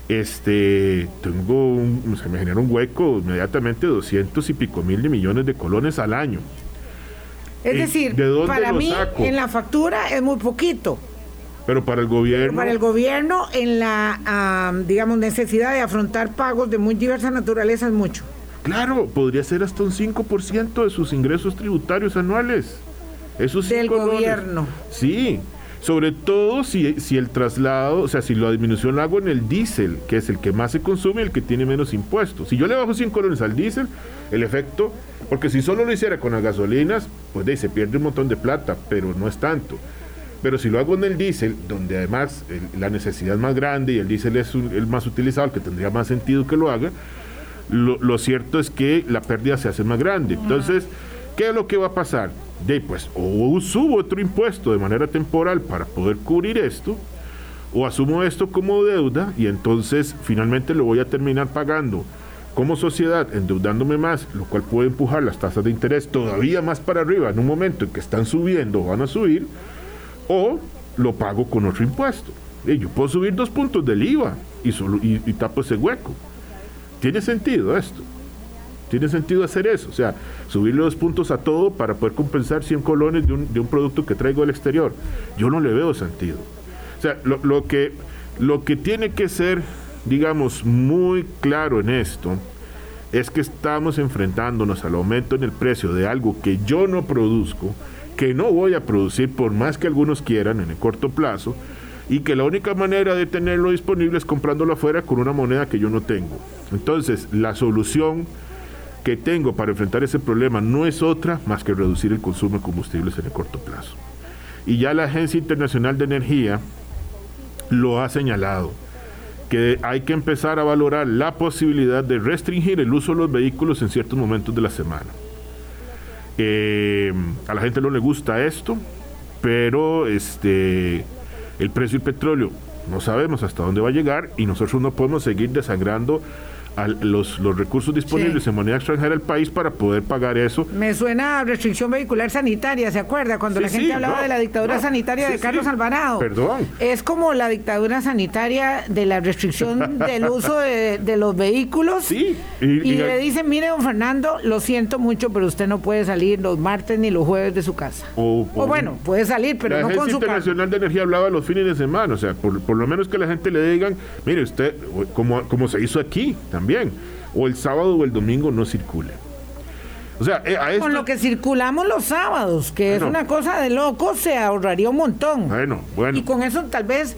este, tengo un, se me genera un hueco inmediatamente de 200 y pico mil de millones de colones al año. Es decir, para mí en la factura es muy poquito. Pero para el gobierno. Pero para el gobierno, en la, digamos, necesidad de afrontar pagos de muy diversa naturaleza es mucho. Claro, podría ser hasta un 5% de sus ingresos tributarios anuales. Eso Del gobierno. Sí, sobre todo si, si el traslado, o sea, si la disminución la hago en el diésel, que es el que más se consume y el que tiene menos impuestos. Si yo le bajo 100 colones al diésel, el efecto, porque si solo lo hiciera con las gasolinas, pues de, se pierde un montón de plata, pero no es tanto. Pero si lo hago en el diésel, donde además la necesidad es más grande y el diésel es el más utilizado, el que tendría más sentido que lo haga, lo, lo cierto es que la pérdida se hace más grande. Entonces, ¿qué es lo que va a pasar? De pues o subo otro impuesto de manera temporal para poder cubrir esto, o asumo esto como deuda y entonces finalmente lo voy a terminar pagando como sociedad, endeudándome más, lo cual puede empujar las tasas de interés todavía más para arriba en un momento en que están subiendo o van a subir, o lo pago con otro impuesto. Y yo puedo subir dos puntos del IVA y, solo, y, y tapo ese hueco. ¿Tiene sentido esto? ¿Tiene sentido hacer eso? O sea, subirle dos puntos a todo para poder compensar 100 colones de un, producto que traigo del exterior. Yo no le veo sentido. O sea, lo, lo, que, lo que tiene que ser, digamos, muy claro en esto es que estamos enfrentándonos al aumento en el precio de algo que yo no produzco, que no voy a producir por más que algunos quieran en el corto plazo, y que la única manera de tenerlo disponible es comprándolo afuera con una moneda que yo no tengo. Entonces, la solución que tengo para enfrentar ese problema no es otra más que reducir el consumo de combustibles en el corto plazo. Y ya la Agencia Internacional de Energía lo ha señalado, que hay que empezar a valorar la posibilidad de restringir el uso de los vehículos en ciertos momentos de la semana. Eh, a la gente no le gusta esto, pero este, el precio del petróleo no sabemos hasta dónde va a llegar y nosotros no podemos seguir desangrando los, los recursos disponibles en moneda extranjera del país para poder pagar eso. Me suena a restricción vehicular sanitaria, ¿se acuerda? Cuando la gente hablaba de la dictadura sanitaria de Carlos Alvarado. Perdón. Es como la dictadura sanitaria de la restricción del uso de, los vehículos. Sí. Y, le dicen, mire, don Fernando, lo siento mucho, pero usted no puede salir los martes ni los jueves de su casa. O, bueno, puede salir, pero no con su Internacional de Energía hablaba los fines de semana, o sea, por, por lo menos que la gente le digan, mire, usted, como, como se hizo aquí también O el sábado o el domingo no circule. O sea, eh, a esto... Con lo que circulamos los sábados, que es una cosa de loco, se ahorraría un montón. Bueno, bueno. Y con eso tal vez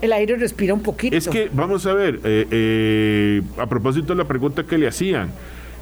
el aire respira un poquito. Es que, vamos a ver, eh, eh, a propósito de la pregunta que le hacían,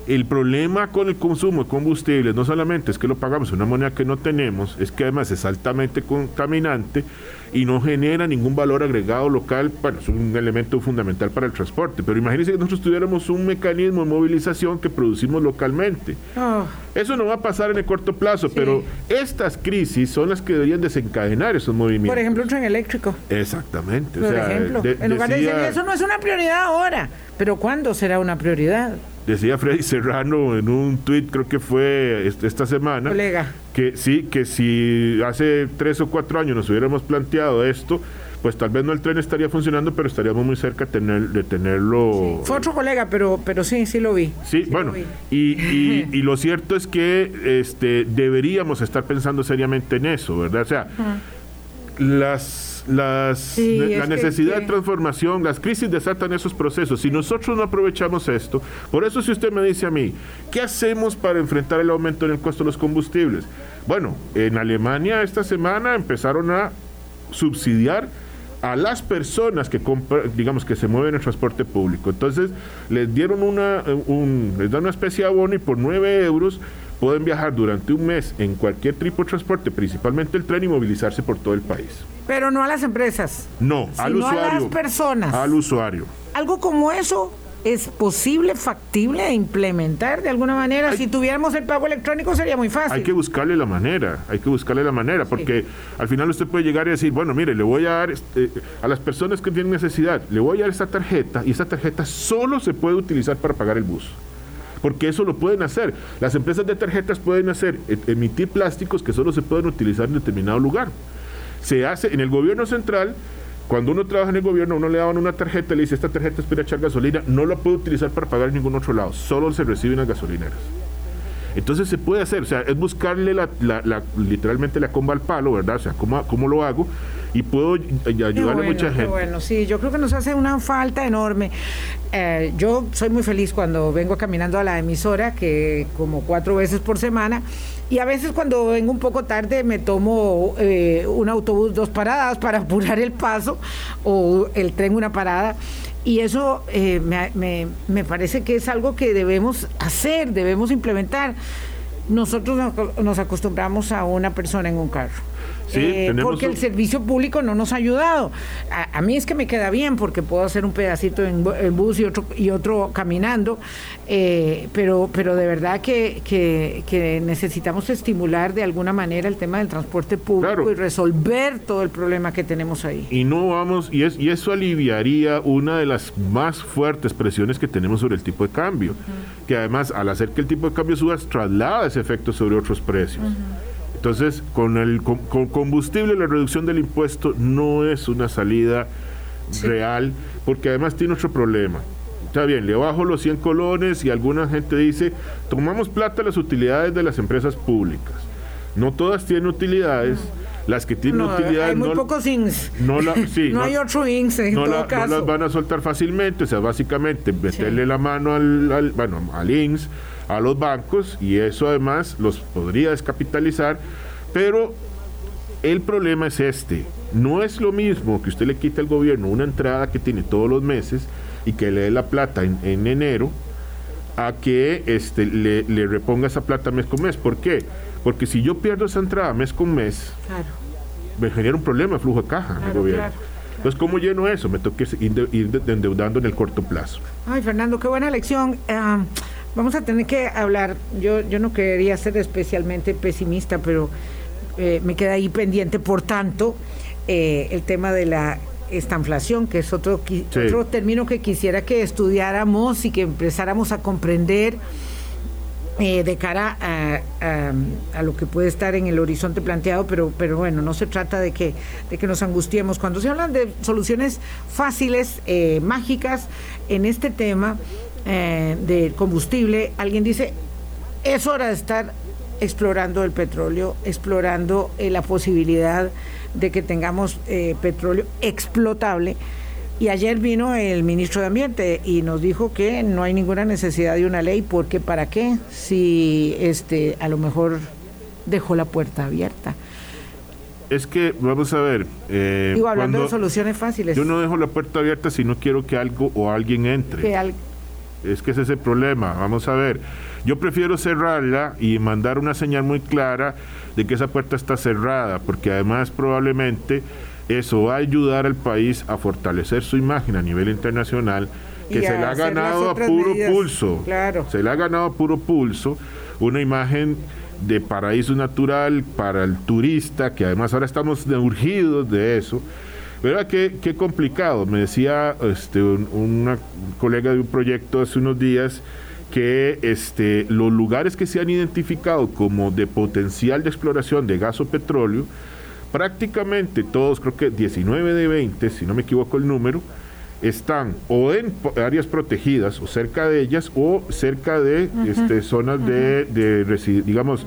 el problema con el consumo de combustibles no solamente es que lo pagamos en una moneda que no tenemos, es que además es altamente contaminante y no genera ningún valor agregado local, bueno, es un elemento fundamental para el transporte, pero imagínense que nosotros tuviéramos un mecanismo de movilización que producimos localmente. Oh. Eso no va a pasar en el corto plazo, pero estas crisis son las que deberían desencadenar esos movimientos. Por ejemplo, un tren eléctrico. Exactamente. Por ejemplo, en lugar de decir, eso no es una prioridad ahora, pero ¿cuándo será una prioridad? decía Freddy Serrano en un tuit, creo que fue esta semana, Colega. Que sí, que si hace tres o cuatro años nos hubiéramos planteado esto, pues tal vez no el tren estaría funcionando, pero estaríamos muy cerca tener, de tenerlo. Fue otro colega, pero, pero sí, sí lo vi. Sí, bueno, Y, y, lo cierto es que este, deberíamos estar pensando seriamente en eso, ¿verdad? O sea, las las, la necesidad de transformación, las crisis desatan esos procesos. Si nosotros no aprovechamos esto, por eso si usted me dice a mí, ¿qué hacemos para enfrentar el aumento en el costo de los combustibles? Bueno, en Alemania esta semana empezaron a subsidiar a las personas que compran, digamos que se mueven en el transporte público. Entonces les dieron una, un, les dan una especie de abono y por 9 euros pueden viajar durante un mes en cualquier tipo de transporte, principalmente el tren, y movilizarse por todo el país. Pero no a las empresas. No, al usuario. a las personas. Al usuario. algo como eso ¿Es posible, factible de implementar de alguna manera? si tuviéramos el pago electrónico sería muy fácil. Hay que buscarle la manera, hay que buscarle la manera, porque al final usted puede llegar y decir, bueno, mire, le voy a dar este, a las personas que tienen necesidad, le voy a dar esta tarjeta y esta tarjeta solo se puede utilizar para pagar el bus porque eso lo pueden hacer. Las empresas de tarjetas pueden hacer, e, emitir plásticos que solo se pueden utilizar en determinado lugar. Se hace en el gobierno central, cuando uno trabaja en el gobierno, uno le daban una tarjeta, le dice, esta tarjeta es para echar gasolina, no la puede utilizar para pagar en ningún otro lado, solo se recibe en las gasolineras. Entonces se puede hacer, o sea, es buscarle la, literalmente la comba al palo, ¿verdad? O sea, ¿cómo, cómo lo hago? Y puedo ayudarle a mucha gente. Bueno, sí, yo creo que nos hace una falta enorme. Eh, yo soy muy feliz cuando vengo caminando a la emisora, que como cuatro veces por semana, y a veces cuando vengo un poco tarde me tomo eh, un autobús dos paradas para apurar el paso o el tren una parada. Y eso eh, me, me parece que es algo que debemos hacer, debemos implementar. Nosotros nos acostumbramos a una persona en un carro eh, porque el servicio público no nos ha ayudado. A, mí es que me queda bien porque puedo hacer un pedacito en, bus y otro, y otro caminando, eh, pero, pero de verdad que, que, necesitamos estimular de alguna manera el tema del transporte público y resolver todo el problema que tenemos ahí. Y no vamos, y, es, y eso aliviaría una de las más fuertes presiones que tenemos sobre el tipo de cambio, que además al hacer que el tipo de cambio suba, traslada ese efecto sobre otros precios. Entonces, con el con, combustible, la reducción del impuesto no es una salida real, porque además tiene otro problema. Está bien, le bajo los 100 colones y alguna gente dice, tomamos plata las utilidades de las empresas públicas. No todas tienen utilidades. Las que tienen utilidades. Hay muy pocos INS. No, no, hay otro INS en todo caso. No las van a soltar fácilmente. O sea, básicamente meterle la mano al, al, bueno, al INS a los bancos y eso además los podría descapitalizar, pero el problema es este. No es lo mismo que usted le quite al gobierno una entrada que tiene todos los meses y que le dé la plata en, enero a que este, le, reponga esa plata mes con mes. ¿Por qué? Porque si yo pierdo esa entrada mes con mes, me genera un problema de flujo de caja en el gobierno. Entonces, ¿cómo lleno eso? Me que ir, endeudando en el corto plazo. Ay, Fernando, qué buena lección. Ah, Vamos a tener que hablar, yo, yo no quería ser especialmente pesimista, pero eh, me queda ahí pendiente, por tanto, eh, el tema de la estanflación, que es otro, otro término que quisiera que estudiáramos y que empezáramos a comprender. Eh, de cara a, a, lo que puede estar en el horizonte planteado, pero, pero bueno, no se trata de que, de que nos angustiemos. Cuando se hablan de soluciones fáciles, mágicas en este tema, eh, de combustible, alguien dice, es hora de estar explorando el petróleo, explorando eh, la posibilidad de que tengamos eh, petróleo explotable. Y ayer vino el ministro de Ambiente y nos dijo que no hay ninguna necesidad de una ley, porque ¿para qué? Si este a lo mejor dejó la puerta abierta. Es que, vamos a ver. Eh, hablando de soluciones fáciles. Yo no dejo la puerta abierta si no quiero que algo o alguien entre. Que es que ese es el problema. Vamos a ver. Yo prefiero cerrarla y mandar una señal muy clara de que esa puerta está cerrada, porque además probablemente eso va a ayudar al país a fortalecer su imagen a nivel internacional, que se le ha ganado a puro pulso. Claro. Se le ha ganado a puro pulso una imagen de paraíso natural para el turista, que además ahora estamos urgidos de eso. ¿Verdad? Qué, qué complicado. Me decía este, una colega de un proyecto hace unos días que este, los lugares que se han identificado como de potencial de exploración de gas o petróleo, prácticamente todos, creo que 19 de 20, si no me equivoco el número, están o en áreas protegidas o cerca de ellas o cerca de este, zonas de, de, digamos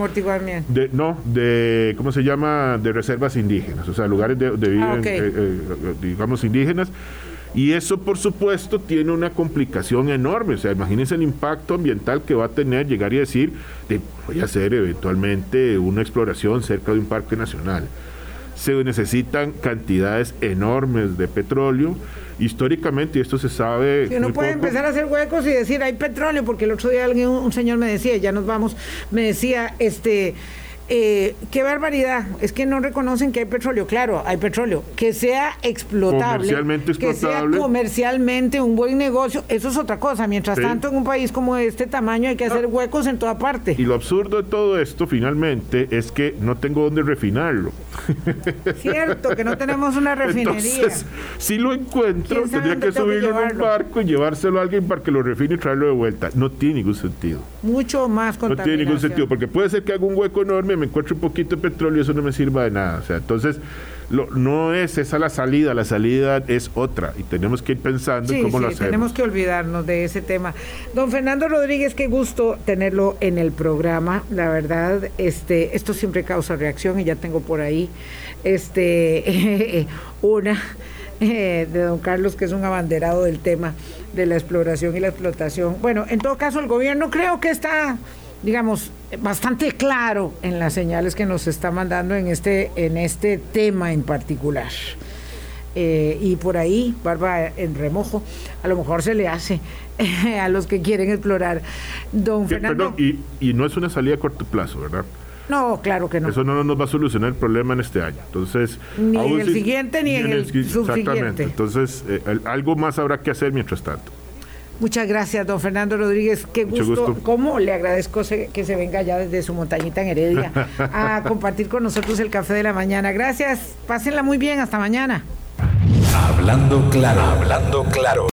de, no de cómo se llama de reservas indígenas o sea lugares de, ah, eh, eh, digamos indígenas. Y eso por supuesto tiene una complicación enorme o sea imagínense el impacto ambiental que va a tener llegar y decir de, voy a hacer eventualmente una exploración cerca de un parque nacional se necesitan cantidades enormes de petróleo históricamente, y esto se sabe. Si uno puede empezar a hacer huecos y decir hay petróleo, porque el otro día alguien, un señor me decía, ya nos vamos, me decía, este. Eh, qué barbaridad, es que no reconocen que hay petróleo, claro, hay petróleo, que sea explotable, Comercialmente que sea explotable. comercialmente un buen negocio, eso es otra cosa, mientras Sí. tanto en un país como este tamaño hay que hacer huecos en toda parte. Y lo absurdo de todo esto, finalmente, es que no tengo dónde refinarlo. Cierto, que no tenemos una refinería. Entonces, si lo encuentro, ¿Quién sabe tendría que subirlo en un barco y llevárselo a alguien para que lo refine y traerlo de vuelta. No tiene ningún sentido. Mucho más No tiene ningún sentido, porque puede ser que haga un hueco enorme, me encuentre un poquito de petróleo eso no me sirva de nada. O sea, entonces, lo- no es esa la salida, la salida es otra y tenemos que ir pensando en Sí, cómo lo hacemos. tenemos que olvidarnos de ese tema. Don Fernando Rodríguez, qué gusto tenerlo en el programa. La verdad, este, esto siempre causa reacción y ya tengo por ahí este una eh, de don Carlos, que es un abanderado del tema de la exploración y la explotación. Bueno, en todo caso, el gobierno creo que está, digamos, bastante claro en las señales que nos está mandando en este, en este tema en particular. Eh, y por ahí, barba en remojo, a lo mejor se le hace a los que quieren explorar. Don Fernando. perdón, y, y no es una salida a corto plazo, ¿verdad? No, claro que no. Eso no nos va a solucionar el problema en este año. Entonces, Ni en el si- siguiente, ni en el subsiguiente. Exactamente. Entonces, eh, el- algo más habrá que hacer mientras tanto. Muchas gracias, don Fernando Rodríguez. Qué Mucho gusto. gusto. ¿Cómo le agradezco se- que se venga ya desde su montañita en Heredia a compartir con nosotros el café de la mañana? Gracias. Pásenla muy bien. Hasta mañana. Hablando claro, hablando claro.